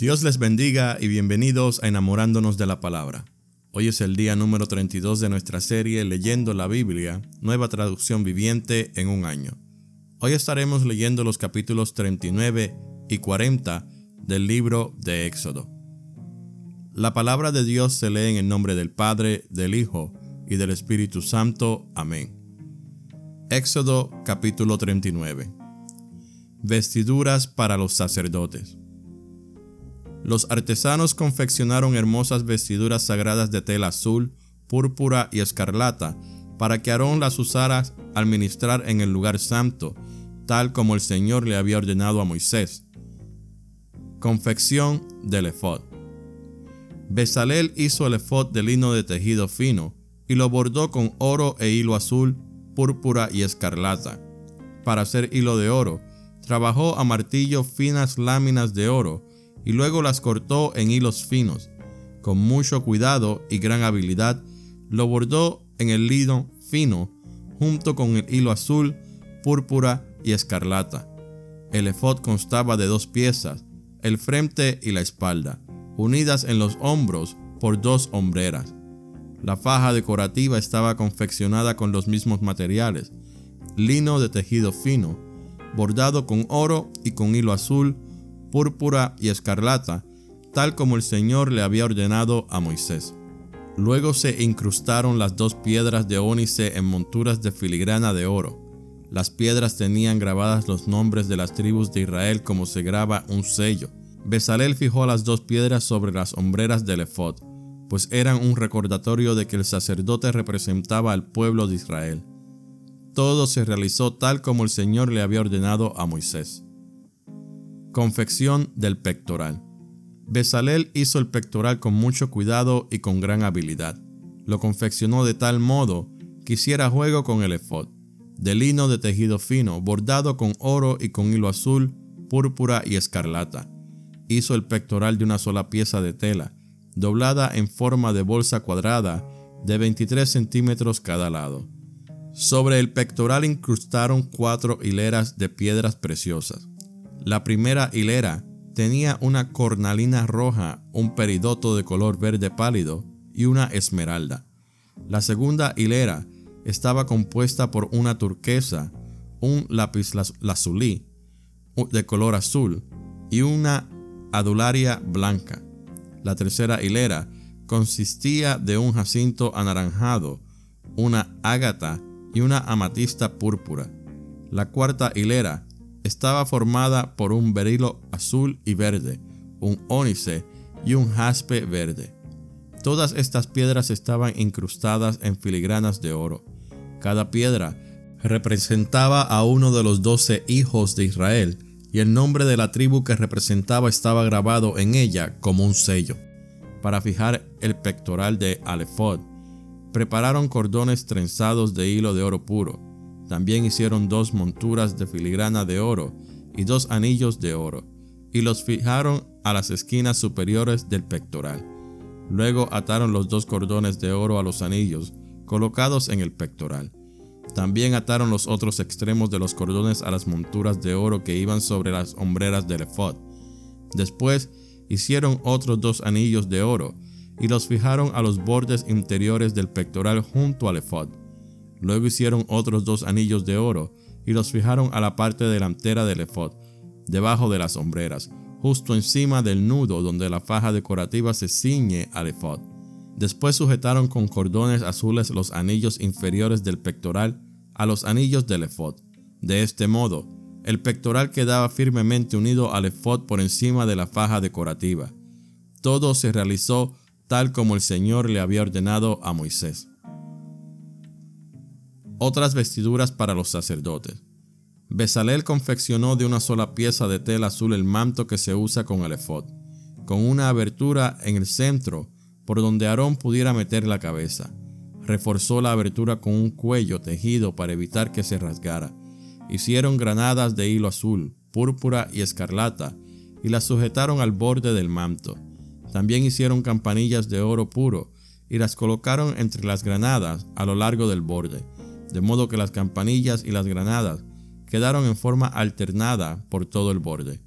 Dios les bendiga y bienvenidos a Enamorándonos de la Palabra. Hoy es el día número 32 de nuestra serie Leyendo la Biblia, nueva traducción viviente en un año. Hoy estaremos leyendo los capítulos 39 y 40 del libro de Éxodo. La palabra de Dios se lee en el nombre del Padre, del Hijo y del Espíritu Santo. Amén. Éxodo capítulo 39. Vestiduras para los sacerdotes. Los artesanos confeccionaron hermosas vestiduras sagradas de tela azul, púrpura y escarlata, para que Aarón las usara al ministrar en el lugar santo, tal como el Señor le había ordenado a Moisés. Confección del efod. Bezalel hizo el efod de lino de tejido fino y lo bordó con oro e hilo azul, púrpura y escarlata. Para hacer hilo de oro, trabajó a martillo finas láminas de oro y luego las cortó en hilos finos. Con mucho cuidado y gran habilidad, lo bordó en el lino fino junto con el hilo azul, púrpura y escarlata. El efod constaba de dos piezas, el frente y la espalda, unidas en los hombros por dos hombreras. La faja decorativa estaba confeccionada con los mismos materiales, lino de tejido fino, bordado con oro y con hilo azul, púrpura y escarlata, tal como el Señor le había ordenado a Moisés. Luego se incrustaron las dos piedras de ónice en monturas de filigrana de oro. Las piedras tenían grabadas los nombres de las tribus de Israel como se graba un sello. Besalel fijó las dos piedras sobre las hombreras del efod, pues eran un recordatorio de que el sacerdote representaba al pueblo de Israel. Todo se realizó tal como el Señor le había ordenado a Moisés. Confección del pectoral. Besalel hizo el pectoral con mucho cuidado y con gran habilidad. Lo confeccionó de tal modo que hiciera juego con el efod, de lino de tejido fino, bordado con oro y con hilo azul, púrpura y escarlata. Hizo el pectoral de una sola pieza de tela, doblada en forma de bolsa cuadrada de 23 centímetros cada lado. Sobre el pectoral incrustaron cuatro hileras de piedras preciosas. La primera hilera tenía una cornalina roja, un peridoto de color verde pálido y una esmeralda. La segunda hilera estaba compuesta por una turquesa, un lápiz lazulí de color azul y una adularia blanca. La tercera hilera consistía de un jacinto anaranjado, una ágata y una amatista púrpura. La cuarta hilera estaba formada por un berilo azul y verde, un ónice y un jaspe verde. Todas estas piedras estaban incrustadas en filigranas de oro. Cada piedra representaba a uno de los doce hijos de Israel, y el nombre de la tribu que representaba estaba grabado en ella como un sello. Para fijar el pectoral de Alephod, prepararon cordones trenzados de hilo de oro puro, también hicieron dos monturas de filigrana de oro y dos anillos de oro, y los fijaron a las esquinas superiores del pectoral. Luego ataron los dos cordones de oro a los anillos colocados en el pectoral. También ataron los otros extremos de los cordones a las monturas de oro que iban sobre las hombreras del efod. Después hicieron otros dos anillos de oro y los fijaron a los bordes interiores del pectoral junto al efod. Luego hicieron otros dos anillos de oro y los fijaron a la parte delantera del efod, debajo de las sombreras, justo encima del nudo donde la faja decorativa se ciñe al efod. Después sujetaron con cordones azules los anillos inferiores del pectoral a los anillos del efod. De este modo, el pectoral quedaba firmemente unido al efod por encima de la faja decorativa. Todo se realizó tal como el Señor le había ordenado a Moisés otras vestiduras para los sacerdotes. Besalel confeccionó de una sola pieza de tela azul el manto que se usa con el efod, con una abertura en el centro por donde Aarón pudiera meter la cabeza. Reforzó la abertura con un cuello tejido para evitar que se rasgara. Hicieron granadas de hilo azul, púrpura y escarlata y las sujetaron al borde del manto. También hicieron campanillas de oro puro y las colocaron entre las granadas a lo largo del borde de modo que las campanillas y las granadas quedaron en forma alternada por todo el borde.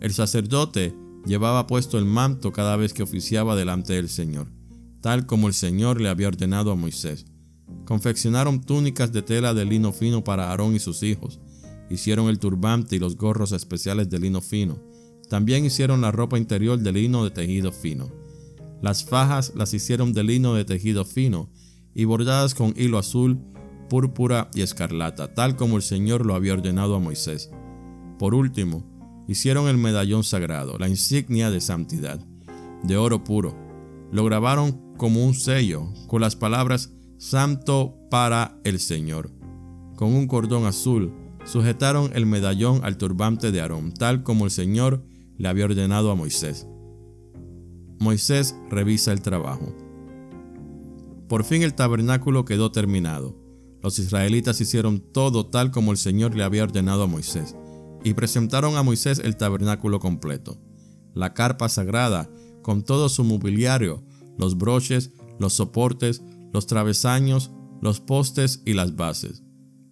El sacerdote llevaba puesto el manto cada vez que oficiaba delante del Señor, tal como el Señor le había ordenado a Moisés. Confeccionaron túnicas de tela de lino fino para Aarón y sus hijos. Hicieron el turbante y los gorros especiales de lino fino. También hicieron la ropa interior de lino de tejido fino. Las fajas las hicieron de lino de tejido fino y bordadas con hilo azul, púrpura y escarlata, tal como el Señor lo había ordenado a Moisés. Por último, hicieron el medallón sagrado, la insignia de santidad, de oro puro. Lo grabaron como un sello con las palabras Santo para el Señor. Con un cordón azul sujetaron el medallón al turbante de Aarón, tal como el Señor le había ordenado a Moisés. Moisés revisa el trabajo. Por fin el tabernáculo quedó terminado. Los israelitas hicieron todo tal como el Señor le había ordenado a Moisés, y presentaron a Moisés el tabernáculo completo, la carpa sagrada, con todo su mobiliario, los broches, los soportes, los travesaños, los postes y las bases,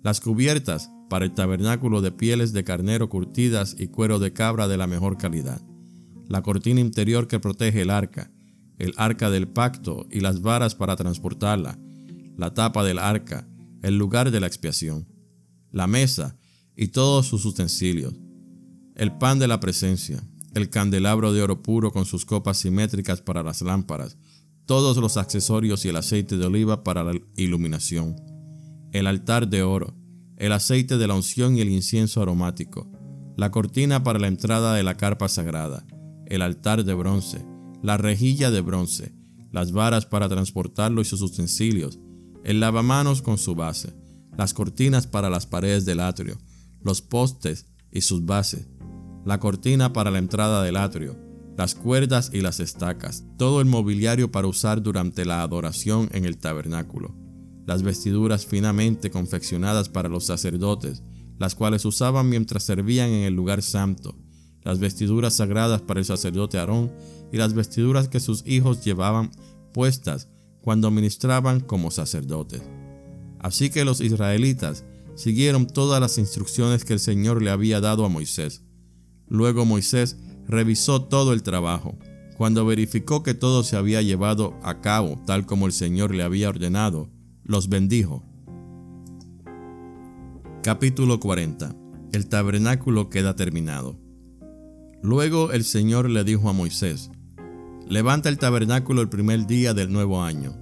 las cubiertas para el tabernáculo de pieles de carnero curtidas y cuero de cabra de la mejor calidad, la cortina interior que protege el arca, el arca del pacto y las varas para transportarla, la tapa del arca, el lugar de la expiación, la mesa y todos sus utensilios, el pan de la presencia, el candelabro de oro puro con sus copas simétricas para las lámparas, todos los accesorios y el aceite de oliva para la iluminación, el altar de oro, el aceite de la unción y el incienso aromático, la cortina para la entrada de la carpa sagrada, el altar de bronce, la rejilla de bronce, las varas para transportarlo y sus utensilios, el lavamanos con su base, las cortinas para las paredes del atrio, los postes y sus bases, la cortina para la entrada del atrio, las cuerdas y las estacas, todo el mobiliario para usar durante la adoración en el tabernáculo, las vestiduras finamente confeccionadas para los sacerdotes, las cuales usaban mientras servían en el lugar santo, las vestiduras sagradas para el sacerdote Aarón y las vestiduras que sus hijos llevaban puestas cuando ministraban como sacerdotes. Así que los israelitas siguieron todas las instrucciones que el Señor le había dado a Moisés. Luego Moisés revisó todo el trabajo. Cuando verificó que todo se había llevado a cabo tal como el Señor le había ordenado, los bendijo. Capítulo 40. El tabernáculo queda terminado. Luego el Señor le dijo a Moisés, Levanta el tabernáculo el primer día del nuevo año.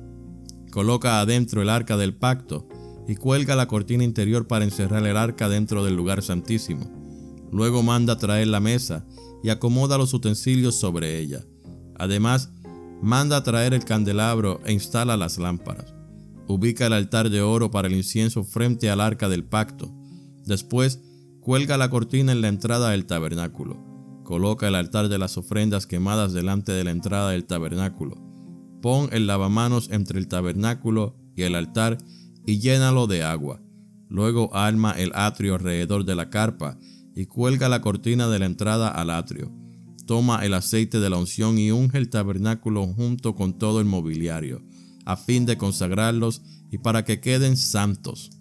Coloca adentro el arca del pacto y cuelga la cortina interior para encerrar el arca dentro del lugar santísimo. Luego manda traer la mesa y acomoda los utensilios sobre ella. Además, manda traer el candelabro e instala las lámparas. Ubica el altar de oro para el incienso frente al arca del pacto. Después, cuelga la cortina en la entrada del tabernáculo. Coloca el altar de las ofrendas quemadas delante de la entrada del tabernáculo. Pon el lavamanos entre el tabernáculo y el altar y llénalo de agua. Luego arma el atrio alrededor de la carpa y cuelga la cortina de la entrada al atrio. Toma el aceite de la unción y unge el tabernáculo junto con todo el mobiliario, a fin de consagrarlos y para que queden santos.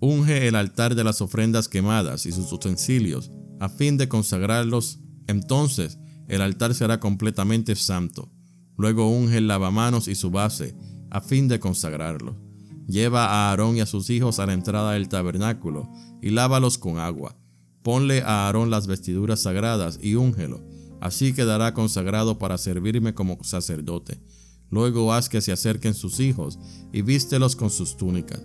Unge el altar de las ofrendas quemadas y sus utensilios, a fin de consagrarlos entonces el altar será completamente santo. Luego unge el lavamanos y su base, a fin de consagrarlo. Lleva a Aarón y a sus hijos a la entrada del tabernáculo, y lávalos con agua. Ponle a Aarón las vestiduras sagradas y úngelo. Así quedará consagrado para servirme como sacerdote. Luego haz que se acerquen sus hijos, y vístelos con sus túnicas.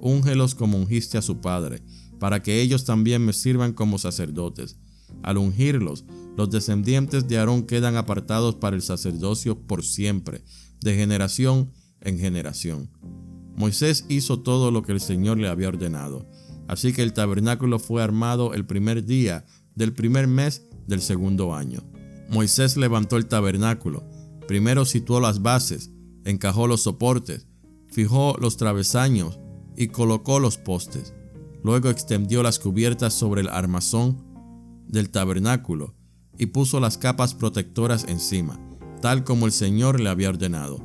Úngelos como ungiste a su padre, para que ellos también me sirvan como sacerdotes. Al ungirlos, los descendientes de Aarón quedan apartados para el sacerdocio por siempre, de generación en generación. Moisés hizo todo lo que el Señor le había ordenado. Así que el tabernáculo fue armado el primer día del primer mes del segundo año. Moisés levantó el tabernáculo. Primero situó las bases, encajó los soportes, fijó los travesaños y colocó los postes. Luego extendió las cubiertas sobre el armazón del tabernáculo y puso las capas protectoras encima, tal como el Señor le había ordenado.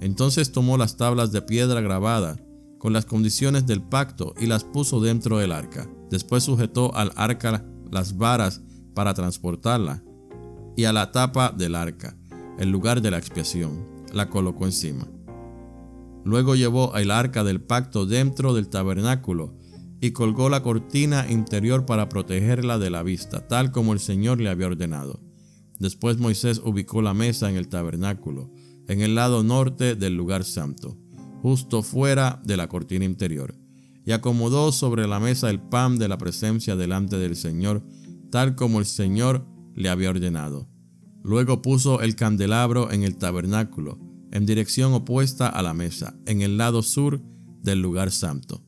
Entonces tomó las tablas de piedra grabada con las condiciones del pacto y las puso dentro del arca. Después sujetó al arca las varas para transportarla y a la tapa del arca, el lugar de la expiación, la colocó encima. Luego llevó el arca del pacto dentro del tabernáculo y colgó la cortina interior para protegerla de la vista, tal como el Señor le había ordenado. Después Moisés ubicó la mesa en el tabernáculo, en el lado norte del lugar santo, justo fuera de la cortina interior, y acomodó sobre la mesa el pan de la presencia delante del Señor, tal como el Señor le había ordenado. Luego puso el candelabro en el tabernáculo, en dirección opuesta a la mesa, en el lado sur del lugar santo.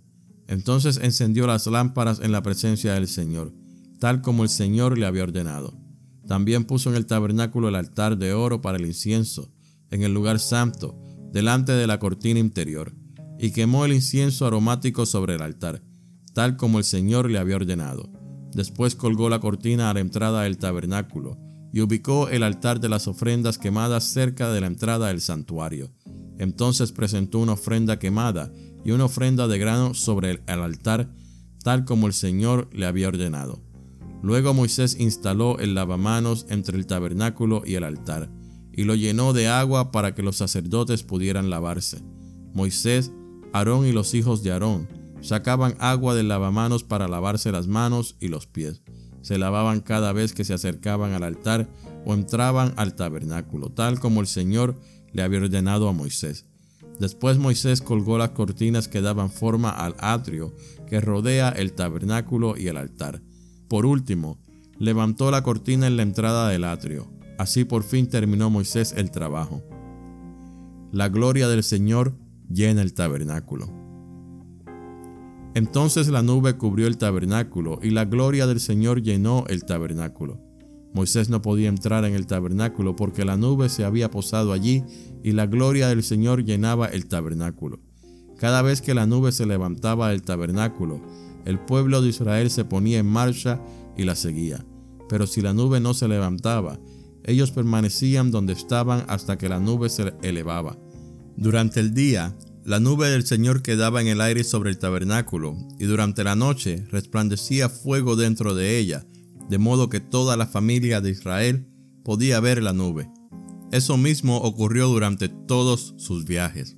Entonces encendió las lámparas en la presencia del Señor, tal como el Señor le había ordenado. También puso en el tabernáculo el altar de oro para el incienso, en el lugar santo, delante de la cortina interior, y quemó el incienso aromático sobre el altar, tal como el Señor le había ordenado. Después colgó la cortina a la entrada del tabernáculo, y ubicó el altar de las ofrendas quemadas cerca de la entrada del santuario. Entonces presentó una ofrenda quemada y una ofrenda de grano sobre el altar, tal como el Señor le había ordenado. Luego Moisés instaló el lavamanos entre el tabernáculo y el altar, y lo llenó de agua para que los sacerdotes pudieran lavarse. Moisés, Aarón y los hijos de Aarón sacaban agua del lavamanos para lavarse las manos y los pies. Se lavaban cada vez que se acercaban al altar o entraban al tabernáculo, tal como el Señor le había ordenado a Moisés. Después Moisés colgó las cortinas que daban forma al atrio que rodea el tabernáculo y el altar. Por último, levantó la cortina en la entrada del atrio. Así por fin terminó Moisés el trabajo. La gloria del Señor llena el tabernáculo. Entonces la nube cubrió el tabernáculo y la gloria del Señor llenó el tabernáculo. Moisés no podía entrar en el tabernáculo porque la nube se había posado allí y la gloria del Señor llenaba el tabernáculo. Cada vez que la nube se levantaba del tabernáculo, el pueblo de Israel se ponía en marcha y la seguía. Pero si la nube no se levantaba, ellos permanecían donde estaban hasta que la nube se elevaba. Durante el día, la nube del Señor quedaba en el aire sobre el tabernáculo, y durante la noche resplandecía fuego dentro de ella, de modo que toda la familia de Israel podía ver la nube. Eso mismo ocurrió durante todos sus viajes.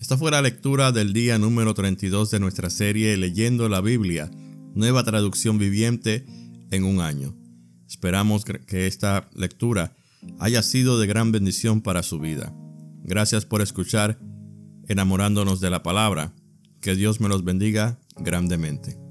Esta fue la lectura del día número 32 de nuestra serie Leyendo la Biblia, nueva traducción viviente en un año. Esperamos que esta lectura haya sido de gran bendición para su vida. Gracias por escuchar enamorándonos de la palabra. Que Dios me los bendiga grandemente.